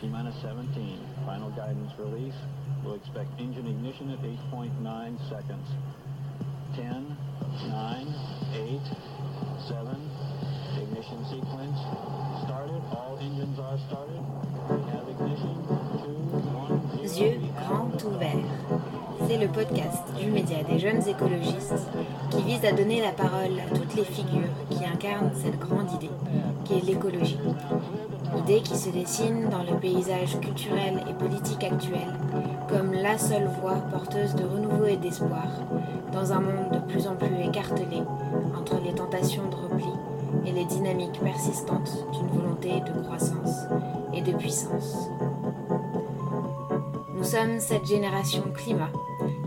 T-minus 17. Final guidance release. We'll expect engine ignition at 8.9 seconds. 10, 9, 8, 7. Ignition sequence started. All engines are started. We have ignition. 2, 1, 0. Yeux grands ouverts. C'est le podcast du média des jeunes écologistes qui vise à donner la parole à toutes les figures qui incarnent cette grande idée qu'est l'écologie. Idée qui se dessine dans le paysage culturel et politique actuel comme la seule voie porteuse de renouveau et d'espoir dans un monde de plus en plus écartelé entre les tentations de repli et les dynamiques persistantes d'une volonté de croissance et de puissance. Nous sommes cette génération climat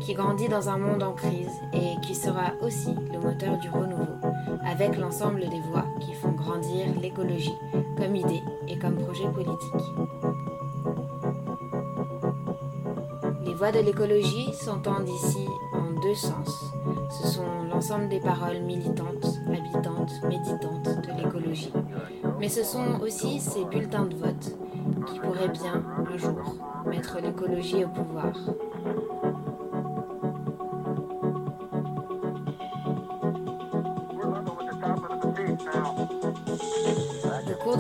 qui grandit dans un monde en crise et qui sera aussi le moteur du renouveau, avec l'ensemble des voix qui font grandir l'écologie comme idée et comme projet politique. Les voix de l'écologie s'entendent ici en deux sens. Ce sont l'ensemble des paroles militantes, habitantes, méditantes de l'écologie. Mais ce sont aussi ces bulletins de vote qui pourraient bien, un jour, mettre l'écologie au pouvoir.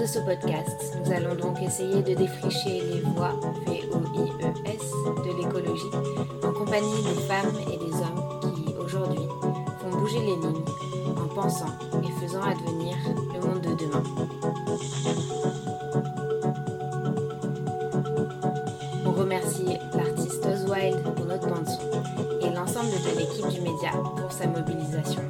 De ce podcast, nous allons donc essayer de défricher les voies V-O-I-E-S de l'écologie en compagnie des femmes et des hommes qui, aujourd'hui, font bouger les lignes en pensant et faisant advenir le monde de demain. On remercie l'artiste Oswald pour notre bande et l'ensemble de l'équipe du média pour sa mobilisation.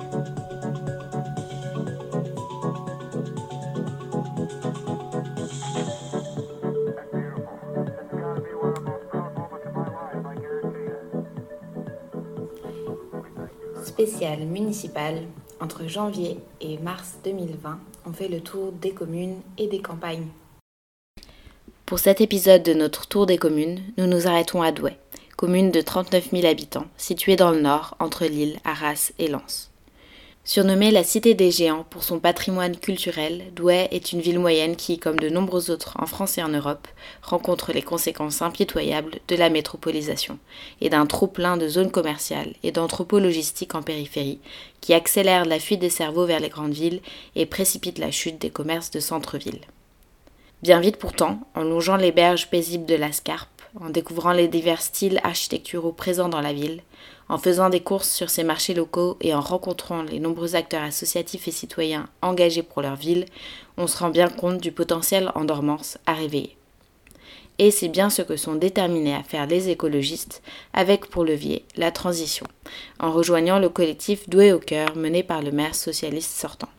Spécial municipal, entre janvier et mars 2020, on fait le tour des communes et des campagnes. Pour cet épisode de notre tour des communes, nous nous arrêtons à Douai, commune de 39 000 habitants, située dans le nord, entre Lille, Arras et Lens. Surnommée la Cité des Géants pour son patrimoine culturel, Douai est une ville moyenne qui, comme de nombreux autres en France et en Europe, rencontre les conséquences impitoyables de la métropolisation et d'un trop-plein de zones commerciales et d'anthropologistique en périphérie qui accélère la fuite des cerveaux vers les grandes villes et précipite la chute des commerces de centre-ville. Bien vite pourtant, en longeant les berges paisibles de la Scarpe, en découvrant les divers styles architecturaux présents dans la ville, en faisant des courses sur ces marchés locaux et en rencontrant les nombreux acteurs associatifs et citoyens engagés pour leur ville, on se rend bien compte du potentiel en dormance à réveiller. Et c'est bien ce que sont déterminés à faire les écologistes, avec pour levier la transition, en rejoignant le collectif Doué au cœur mené par le maire socialiste sortant.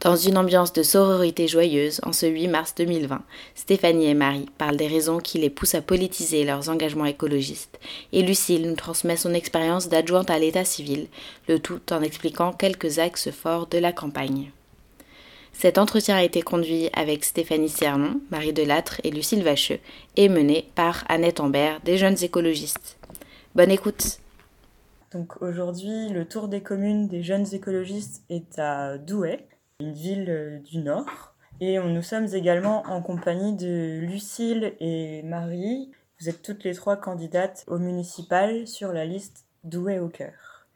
Dans une ambiance de sororité joyeuse, en ce 8 mars 2020, Stéphanie et Marie parlent des raisons qui les poussent à politiser leurs engagements écologistes, et Lucille nous transmet son expérience d'adjointe à l'état civil, le tout en expliquant quelques axes forts de la campagne. Cet entretien a été conduit avec Stéphanie Cernon, Marie Delattre et Lucille Vacheux, et mené par Annette Ambert, des jeunes écologistes. Bonne écoute! Donc aujourd'hui, le tour des communes des jeunes écologistes est à Douai une ville euh, du Nord. Et nous sommes également en compagnie de Lucille et Marie. Vous êtes toutes les trois candidates au municipal sur la liste Douai au cœur.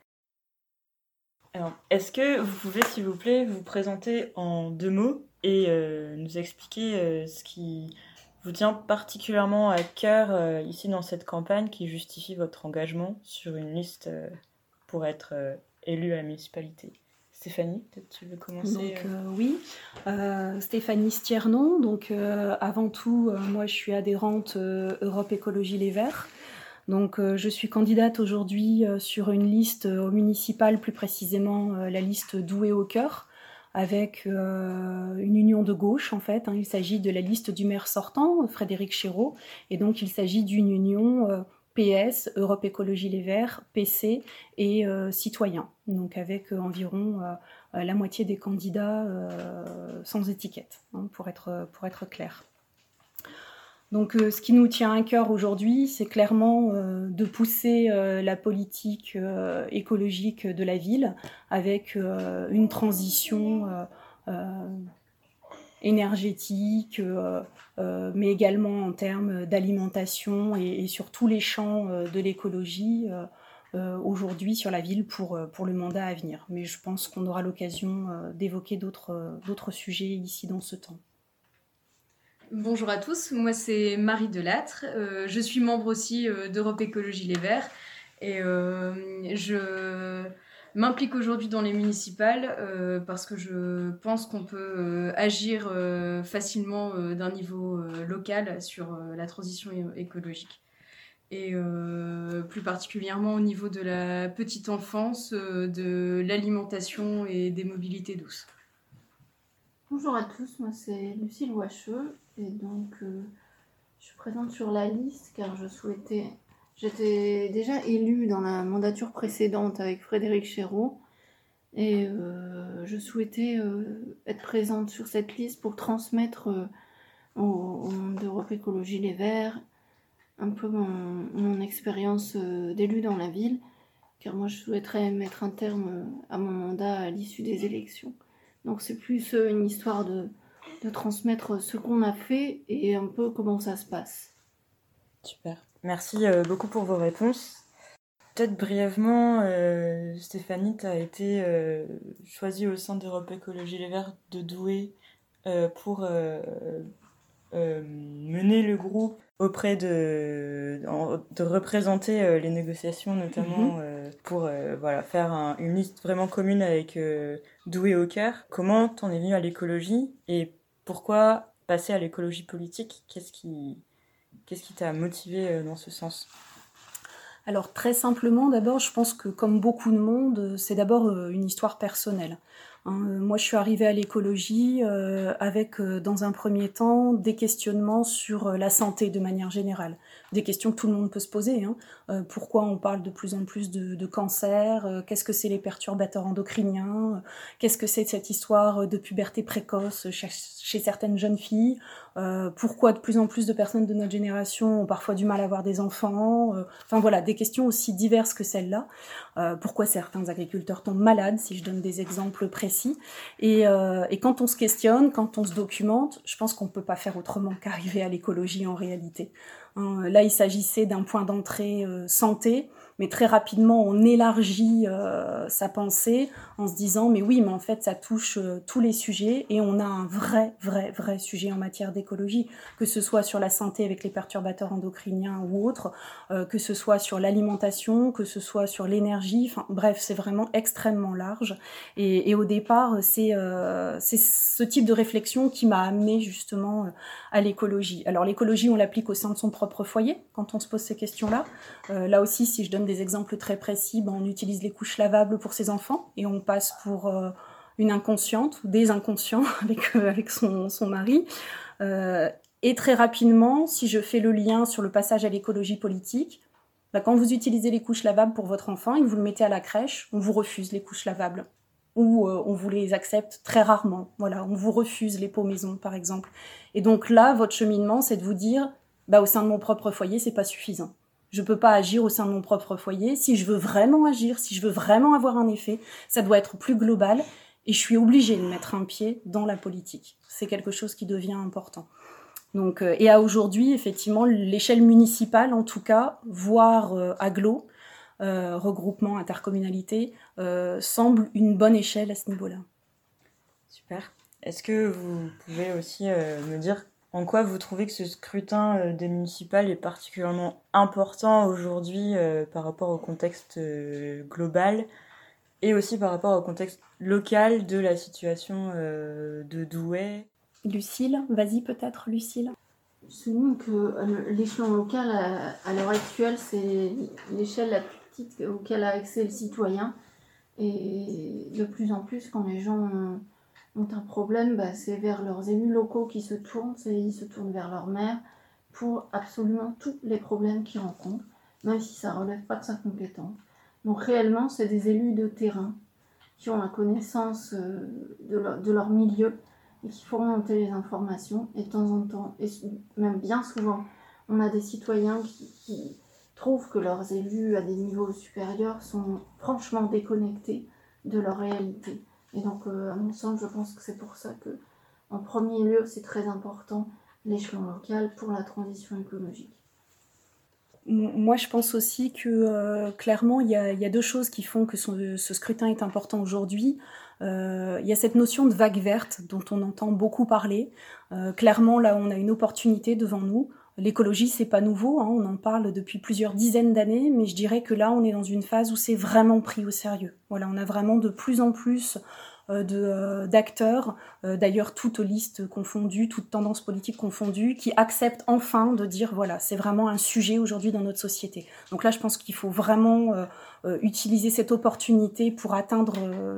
Alors, est-ce que vous pouvez, s'il vous plaît, vous présenter en deux mots et euh, nous expliquer euh, ce qui vous tient particulièrement à cœur ici dans cette campagne qui justifie votre engagement sur une liste pour être élu à la municipalité? Stéphanie, peut-être tu veux commencer Donc, euh, oui, euh, Stéphanie Stiernon. Donc, euh, avant tout, moi, je suis adhérente Europe Écologie Les Verts. Donc, je suis candidate aujourd'hui sur une liste au municipal, plus précisément la liste Douai au cœur, avec une union de gauche, en fait. Hein. Il s'agit de la liste du maire sortant, Frédéric Chéreau. Et donc, il s'agit d'une union PS, Europe Écologie Les Verts, PC et euh, Citoyens, donc avec euh, environ euh, la moitié des candidats sans étiquette, hein, pour, être, pour être clair. Donc ce qui nous tient à cœur aujourd'hui, c'est clairement de pousser la politique écologique de la ville avec une transition énergétique, mais également en termes d'alimentation et, sur tous les champs de l'écologie aujourd'hui sur la ville pour, pour le mandat à venir. Mais je pense qu'on aura l'occasion d'évoquer d'autres sujets ici dans ce temps. Bonjour à tous, moi c'est Marie Delattre, euh, je suis membre aussi euh, d'Europe Écologie Les Verts et euh, je m'implique aujourd'hui dans les municipales parce que je pense qu'on peut agir facilement d'un niveau local sur la transition écologique et plus particulièrement au niveau de la petite enfance, de l'alimentation et des mobilités douces. Bonjour à tous, moi c'est Lucille Wacheux et donc euh, je suis présente sur la liste car je souhaitais. J'étais déjà élue dans la mandature précédente avec Frédéric Chéreau et euh, je souhaitais euh, être présente sur cette liste pour transmettre au, monde d'Europe Écologie Les Verts un peu mon, expérience d'élu dans la ville car moi je souhaiterais mettre un terme à mon mandat à l'issue des élections. Donc c'est plus euh, une histoire de, transmettre ce qu'on a fait et un peu comment ça se passe. Super. Merci euh, beaucoup pour vos réponses. Peut-être brièvement, euh, Stéphanie, tu as été choisie au sein d'Europe Écologie Les Verts de Douai pour mener le groupe auprès de, de représenter les négociations, notamment mhm. pour voilà, faire une liste vraiment commune avec doué au cœur. Comment t'en es venu à l'écologie et pourquoi passer à l'écologie politique? Qu'est-ce qui qu'est-ce qui t'a motivé euh, dans ce sens? Alors très simplement, d'abord, je pense que comme beaucoup de monde, c'est d'abord euh, une histoire personnelle. Hein. Moi, je suis arrivée à l'écologie euh, avec, dans un premier temps, des questionnements sur la santé de manière générale des questions que tout le monde peut se poser. Hein. Euh, pourquoi on parle de plus en plus de, cancer euh, Qu'est-ce que c'est les perturbateurs endocriniens Qu'est-ce que c'est cette histoire de puberté précoce chez, certaines jeunes filles Pourquoi de plus en plus de personnes de notre génération ont parfois du mal à avoir des enfants Enfin voilà, des questions aussi diverses que celles-là. pourquoi certains agriculteurs tombent malades, si je donne des exemples précis. Et, et quand on se questionne, quand on se documente, je pense qu'on ne peut pas faire autrement qu'arriver à l'écologie en réalité. Hein, là, il s'agissait d'un point d'entrée euh, santé mais très rapidement on élargit euh, sa pensée en se disant mais oui mais en fait ça touche euh, tous les sujets et on a un vrai vrai vrai sujet en matière d'écologie que ce soit sur la santé avec les perturbateurs endocriniens ou autres euh, que ce soit sur l'alimentation que ce soit sur l'énergie. Bref c'est vraiment extrêmement large. Et, et au départ c'est c'est ce type de réflexion qui m'a amené justement à l'écologie. Alors l'écologie on l'applique au sein de son propre foyer quand on se pose ces questions là là aussi si je donne des exemples très précis, ben, on utilise les couches lavables pour ses enfants et on passe pour euh, une inconsciente ou des inconscients avec, euh, avec son, son mari. Euh, et très rapidement, si je fais le lien sur le passage à l'écologie politique, ben, quand vous utilisez les couches lavables pour votre enfant et que vous le mettez à la crèche, on vous refuse les couches lavables ou on vous les accepte très rarement. Voilà, on vous refuse les pots maison, par exemple. Et donc là, votre cheminement, c'est de vous dire, bah, au sein de mon propre foyer, c'est pas suffisant. Je ne peux pas agir au sein de mon propre foyer. Si je veux vraiment agir, si je veux vraiment avoir un effet, ça doit être plus global et je suis obligée de mettre un pied dans la politique. C'est quelque chose qui devient important. Donc, euh, et à aujourd'hui, effectivement, l'échelle municipale, en tout cas, voire euh, aglo, euh, regroupement, intercommunalité, semble une bonne échelle à ce niveau-là. Super. Est-ce que vous pouvez aussi me dire en quoi vous trouvez que ce scrutin euh, des municipales est particulièrement important aujourd'hui euh, par rapport au contexte euh, global et aussi par rapport au contexte local de la situation de Douai? Lucille, vas-y peut-être Lucille. Je souligne que l'échelon local à, l'heure actuelle, c'est l'échelle la plus petite auquel a accès le citoyen. Et de plus en plus, quand les gens ont un problème, bah, c'est vers leurs élus locaux qui se tournent, ils se tournent vers leur maire pour absolument tous les problèmes qu'ils rencontrent, même si ça ne relève pas de sa compétence. Donc réellement, c'est des élus de terrain qui ont la connaissance euh, de leur, milieu et qui font monter les informations. Et de temps en temps, et même bien souvent, on a des citoyens qui trouvent que leurs élus à des niveaux supérieurs sont franchement déconnectés de leur réalité. Et donc, euh, à mon sens, je pense que c'est pour ça que en premier lieu, c'est très important, l'échelon local pour la transition écologique. Moi, je pense aussi que euh, clairement, il y, a, deux choses qui font que ce scrutin est important aujourd'hui. Euh, il y a cette notion de vague verte dont on entend beaucoup parler. Clairement, là, on a une opportunité devant nous. L'écologie, c'est pas nouveau, hein, on en parle depuis plusieurs dizaines d'années, mais je dirais que là, on est dans une phase où c'est vraiment pris au sérieux. Voilà, on a vraiment de plus en plus d'acteurs, euh, d'ailleurs toutes listes confondues, toutes tendances politiques confondues, qui acceptent enfin de dire voilà, c'est vraiment un sujet aujourd'hui dans notre société. Donc là, je pense qu'il faut vraiment utiliser cette opportunité pour atteindre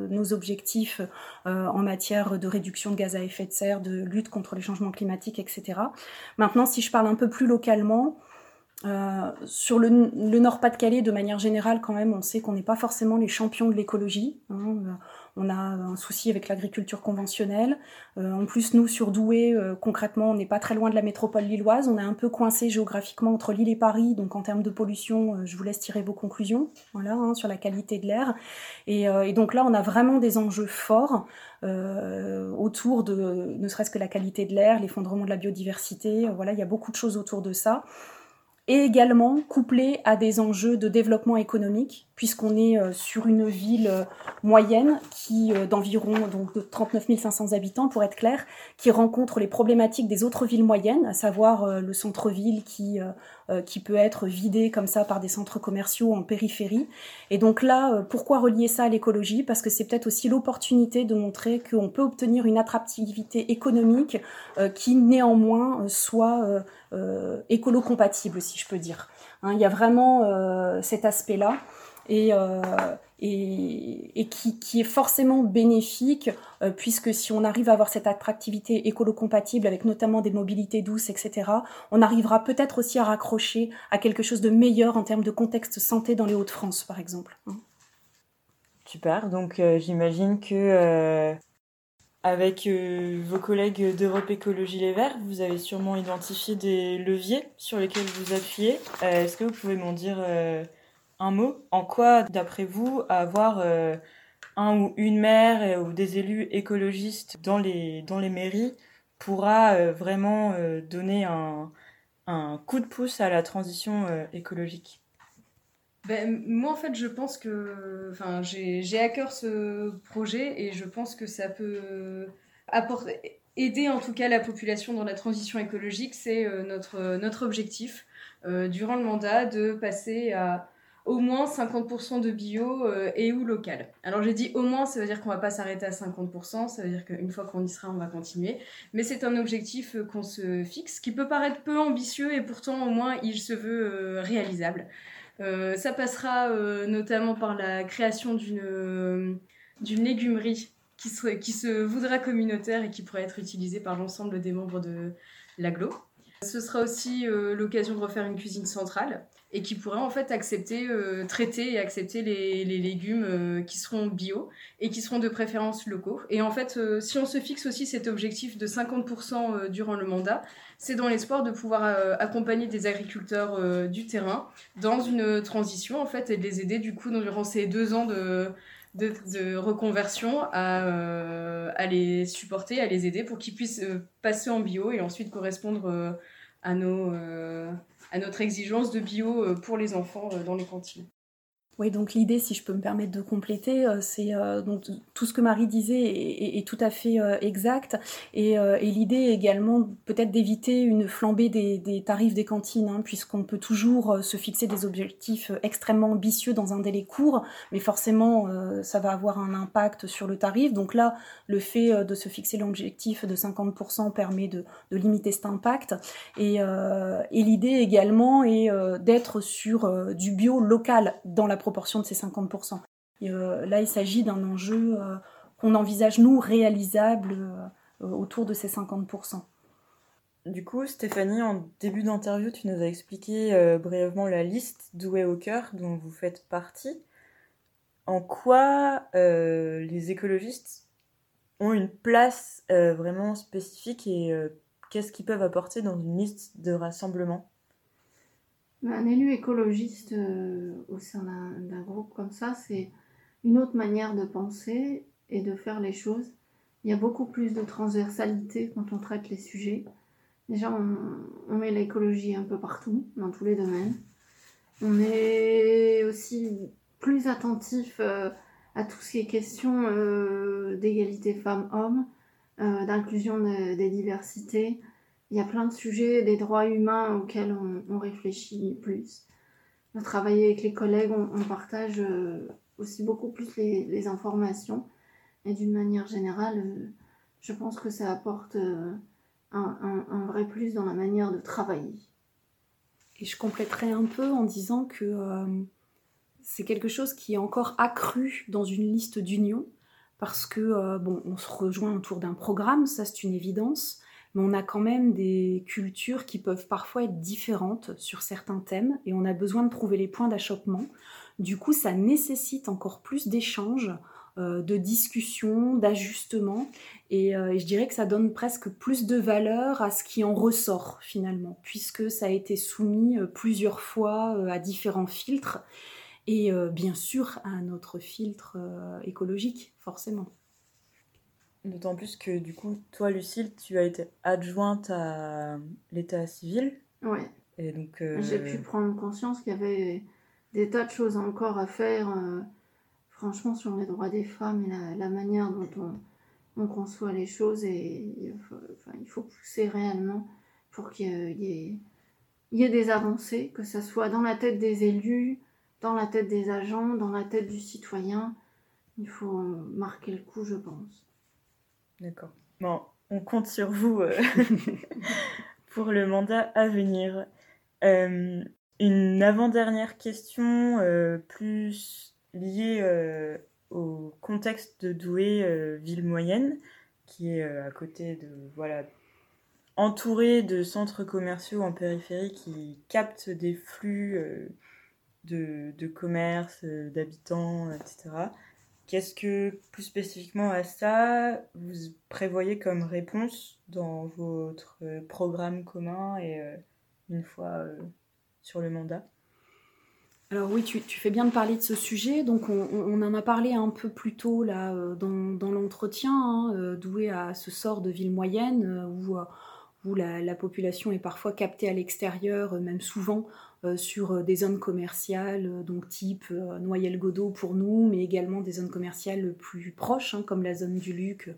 nos objectifs en matière de réduction de gaz à effet de serre, de lutte contre les changements climatiques, etc. Maintenant, si je parle un peu plus localement, sur le, Nord-Pas-de-Calais, de manière générale, quand même, on sait qu'on n'est pas forcément les champions de l'écologie. Hein, on a un souci avec l'agriculture conventionnelle. Euh, en plus, nous, sur Douai, euh, concrètement, on n'est pas très loin de la métropole lilloise. On est un peu coincé géographiquement entre Lille et Paris. Donc, en termes de pollution, euh, je vous laisse tirer vos conclusions voilà, hein, sur la qualité de l'air. Et, donc là, on a vraiment des enjeux forts autour de ne serait-ce que la qualité de l'air, l'effondrement de la biodiversité. voilà, il y a beaucoup de choses autour de ça et également couplé à des enjeux de développement économique, puisqu'on est euh, sur une ville euh, moyenne qui euh, d'environ donc de 39 500 habitants pour être clair, qui rencontre les problématiques des autres villes moyennes, à savoir le centre-ville qui qui peut être vidé comme ça par des centres commerciaux en périphérie. Et donc là, pourquoi relier ça à l'écologie? Parce que c'est peut-être aussi l'opportunité de montrer qu'on peut obtenir une attractivité économique qui néanmoins soit écolo-compatible, si je peux dire. Hein, il y a vraiment cet aspect-là. Et, euh, qui, est forcément bénéfique, puisque si on arrive à avoir cette attractivité écolo-compatible avec notamment des mobilités douces, etc., on arrivera peut-être aussi à raccrocher à quelque chose de meilleur en termes de contexte santé dans les Hauts-de-France, par exemple. Hein. Super, donc j'imagine que avec euh, vos collègues d'Europe Écologie Les Verts, vous avez sûrement identifié des leviers sur lesquels vous appuyez. Euh, est-ce que vous pouvez m'en dire euh, un mot En quoi, d'après vous, avoir un ou une maire ou des élus écologistes dans les, dans les mairies pourra vraiment donner un, un, coup de pouce à la transition écologique? Ben, moi, en fait, je pense que. Enfin, j'ai à cœur ce projet et je pense que ça peut apporter, aider en tout cas la population dans la transition écologique. C'est euh, notre, notre objectif euh, durant le mandat de passer à au moins 50% de bio euh, et ou local. Alors j'ai dit au moins, ça veut dire qu'on va pas s'arrêter à 50%, ça veut dire qu'une fois qu'on y sera, on va continuer. Mais c'est un objectif qu'on se fixe, qui peut paraître peu ambitieux et pourtant au moins il se veut réalisable. Euh, ça passera euh, notamment par la création d'une euh, d'une légumerie qui, qui se voudra communautaire et qui pourrait être utilisée par l'ensemble des membres de l'aglo. Ce sera aussi l'occasion de refaire une cuisine centrale et qui pourrait en fait accepter, traiter et accepter les, légumes qui seront bio et qui seront de préférence locaux. Et en fait, si on se fixe aussi cet objectif de 50% durant le mandat, c'est dans l'espoir de pouvoir euh, accompagner des agriculteurs euh, du terrain dans une transition en fait et de les aider du coup durant ces deux ans de, reconversion euh, à, les supporter, à les aider pour qu'ils puissent passer en bio et ensuite correspondre à, nos, à notre exigence de bio pour les enfants dans les cantines. Oui, donc l'idée, si je peux me permettre de compléter, euh, c'est euh, donc tout ce que Marie disait est, tout à fait euh, exact. Et, l'idée également peut-être d'éviter une flambée des, tarifs des cantines, hein, puisqu'on peut toujours se fixer des objectifs extrêmement ambitieux dans un délai court, mais forcément ça va avoir un impact sur le tarif. Donc là, le fait de se fixer l'objectif de 50% permet de, de, limiter cet impact. Et, et l'idée également est d'être sur du bio local dans la proportion de ces 50%. Euh, là, il s'agit d'un enjeu euh, qu'on envisage, nous, réalisable euh, autour de ces 50%. Du coup, Stéphanie, en début d'interview, tu nous as expliqué brièvement la liste Douai au cœur dont vous faites partie. En quoi les écologistes ont une place vraiment spécifique et qu'est-ce qu'ils peuvent apporter dans une liste de rassemblement un élu écologiste euh, au sein d'un groupe comme ça, c'est une autre manière de penser et de faire les choses. il y a beaucoup plus de transversalité quand on traite les sujets. Déjà, on, met l'écologie un peu partout, dans tous les domaines. On est aussi plus attentif euh, à tout ce qui est question euh, d'égalité femmes-hommes, d'inclusion des diversités. Il y a plein de sujets, des droits humains auxquels on, réfléchit plus. On travaille avec les collègues, on, partage aussi beaucoup plus les, informations. Et d'une manière générale, je pense que ça apporte un, vrai plus dans la manière de travailler. Et je compléterai un peu en disant que euh, c'est quelque chose qui est encore accru dans une liste d'union, parce que, euh, bon, on se rejoint autour d'un programme, ça c'est une évidence, mais on a quand même des cultures qui peuvent parfois être différentes sur certains thèmes, et on a besoin de trouver les points d'achoppement. Du coup, ça nécessite encore plus d'échanges, euh, de discussion, d'ajustement. Euh, et, je dirais que ça donne presque plus de valeur à ce qui en ressort finalement, puisque ça a été soumis euh, plusieurs fois à différents filtres et bien sûr à notre filtre écologique, forcément. D'autant plus que du coup, toi, Lucille, tu as été adjointe à l'état civil. Ouais. Et donc. J'ai pu prendre conscience qu'il y avait des tas de choses encore à faire franchement, sur les droits des femmes et la, manière dont on, conçoit les choses, et, il faut pousser réellement pour qu'il y, ait des avancées, que ce soit dans la tête des élus, dans la tête des agents, dans la tête du citoyen. Il faut marquer le coup, je pense. D'accord. Bon, on compte sur vous euh, pour le mandat à venir. Euh, une avant-dernière question euh, plus lié euh, au contexte de Douai, ville moyenne, qui est à côté de voilà entouré de centres commerciaux en périphérie qui captent des flux de, de, commerce, d'habitants, etc. Qu'est-ce que, plus spécifiquement à ça, vous prévoyez comme réponse dans votre programme commun et une fois sur le mandat? Alors oui, tu, fais bien de parler de ce sujet. Donc on, en a parlé un peu plus tôt là euh, dans, l'entretien, hein, euh, doué à ce sort de ville moyenne euh, où, où la, population est parfois captée à l'extérieur, même souvent sur des zones commerciales, donc type Noyelles-Godot pour nous, mais également des zones commerciales plus proches, hein, comme la zone du Luc,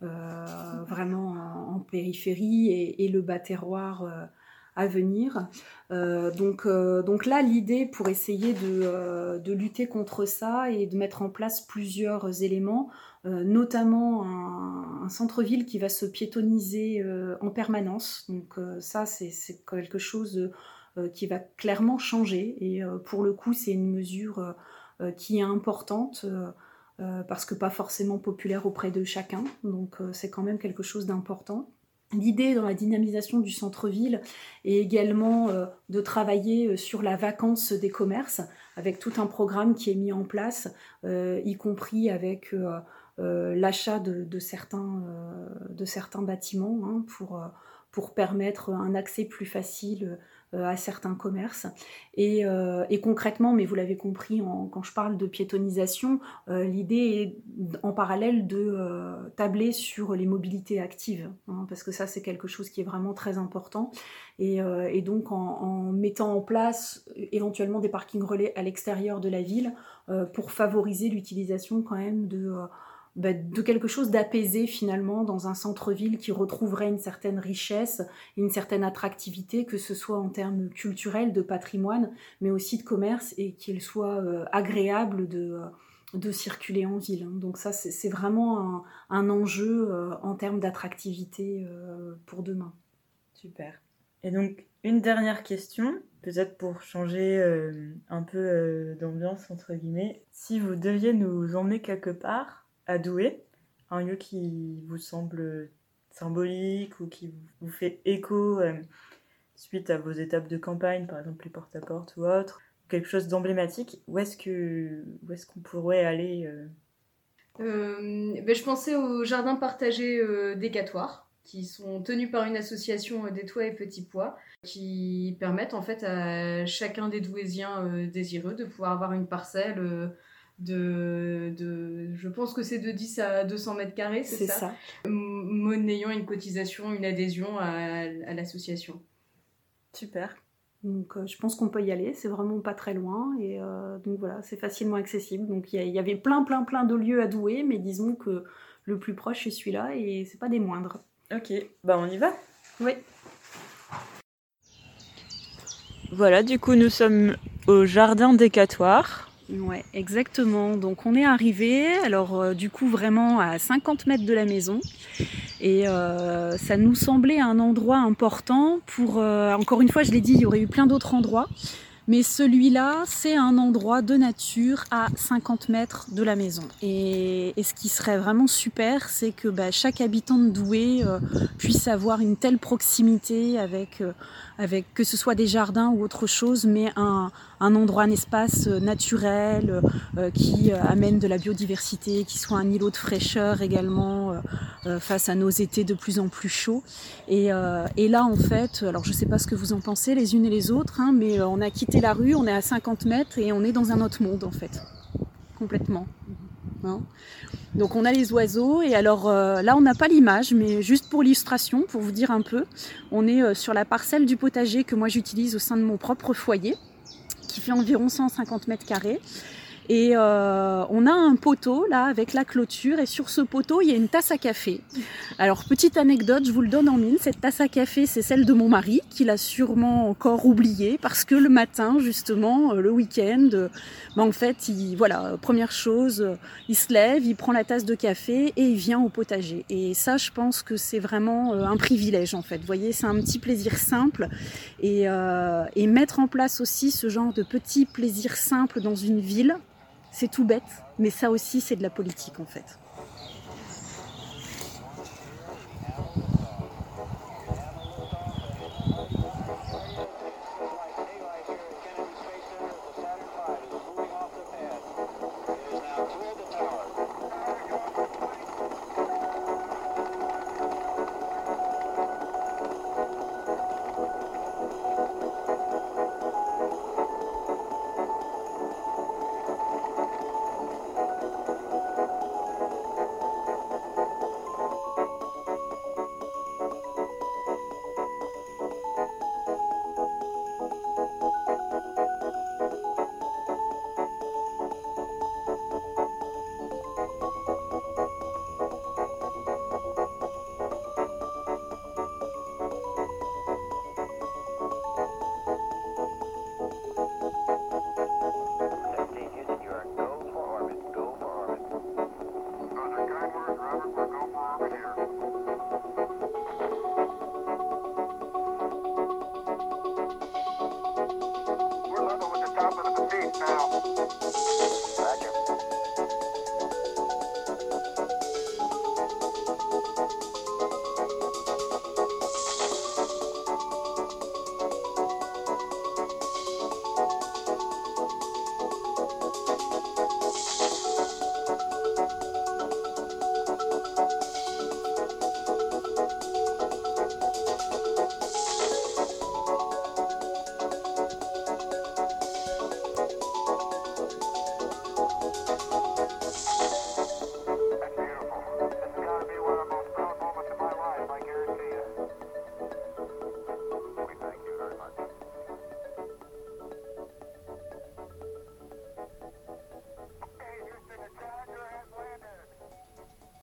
vraiment en, périphérie, et, et le bas terroir à venir. Euh, donc, euh, donc là, l'idée pour essayer euh, de, lutter contre ça et de mettre en place plusieurs éléments, notamment un, centre-ville qui va se piétoniser en permanence. Donc ça, c'est quelque chose qui va clairement changer. Et pour le coup, c'est une mesure qui est importante. parce que pas forcément populaire auprès de chacun, donc c'est quand même quelque chose d'important. L'idée dans la dynamisation du centre-ville est également euh, de travailler euh, sur la vacance des commerces avec tout un programme qui est mis en place, euh, y compris avec l'achat de, certains, bâtiments hein, pour, pour permettre un accès plus facile euh, à certains commerces. Euh, et, concrètement, mais vous l'avez compris quand je parle de piétonisation, euh, l'idée est en parallèle de tabler sur les mobilités actives, hein, parce que ça c'est quelque chose qui est vraiment très important. Et, donc en, mettant en place éventuellement des parkings relais à l'extérieur de la ville pour favoriser l'utilisation quand même de bah, de quelque chose d'apaisé finalement dans un centre-ville qui retrouverait une certaine richesse, une certaine attractivité, que ce soit en termes culturels, de patrimoine, mais aussi de commerce, et qu'il soit euh, agréable de, euh, de circuler en ville. Hein. Donc ça, c'est vraiment un, enjeu euh, en termes d'attractivité pour demain. Super. Et donc, une dernière question, peut-être pour changer un peu d'ambiance, entre guillemets. Si vous deviez nous emmener quelque part, à Douai, un lieu qui vous semble symbolique ou qui vous fait écho euh, suite à vos étapes de campagne, par exemple les porte-à-porte ou autre, quelque chose d'emblématique, où est-ce que est-ce qu'on pourrait aller euh euh, ben, Je pensais au jardin partagé d'Écatoire, qui sont tenus par une association des toits et petits pois, qui permettent en fait à chacun des Douaisiens désireux de pouvoir avoir une parcelle de, de, je pense que c'est de 10 à 200 mètres carrés, c'est ça, ça. Monnayant une cotisation, une adhésion à, à l'association. Super. Donc euh, je pense qu'on peut y aller, c'est vraiment pas très loin et euh, donc voilà, c'est facilement accessible. Donc il y, y, avait plein plein plein de lieux à Douai, mais disons que le plus proche c'est celui-là et c'est pas des moindres. Ok, bah on y va Oui. Voilà, du coup nous sommes au jardin décatoire. Ouais, exactement. Donc on est arrivé, alors euh, du coup vraiment à 50 mètres de la maison. Et euh, ça nous semblait un endroit important pour, euh, encore une fois je l'ai dit, il y aurait eu plein d'autres endroits. Mais celui-là, c'est un endroit de nature à 50 mètres de la maison. Et, ce qui serait vraiment super, c'est que bah, chaque habitant de Douai euh, puisse avoir une telle proximité avec, euh, avec que ce soit des jardins ou autre chose, mais un, un endroit, un espace euh, naturel qui amène de la biodiversité, qui soit un îlot de fraîcheur également face à nos étés de plus en plus chauds. Et, et, là, en fait, alors je ne sais pas ce que vous en pensez les unes et les autres, hein, mais on a quitté la rue, on est à 50 mètres et on est dans un autre monde en fait, complètement. Hein donc on a les oiseaux et alors euh, là on n'a pas l'image mais juste pour l'illustration, pour vous dire un peu, on est euh, sur la parcelle du potager que moi j'utilise au sein de mon propre foyer qui fait environ 150 mètres carrés. Et euh, on a un poteau là avec la clôture et sur ce poteau il y a une tasse à café. Alors petite anecdote, je vous le donne en mille, cette tasse à café c'est celle de mon mari qui l'a sûrement encore oubliée parce que le matin justement, le week-end, ben, en fait il, voilà, première chose, il se lève, il prend la tasse de café et il vient au potager. Et ça je pense que c'est vraiment un privilège en fait. Vous voyez, c'est un petit plaisir simple et, euh, et mettre en place aussi ce genre de petits plaisirs simples dans une ville c'est tout bête, mais ça aussi c'est de la politique en fait.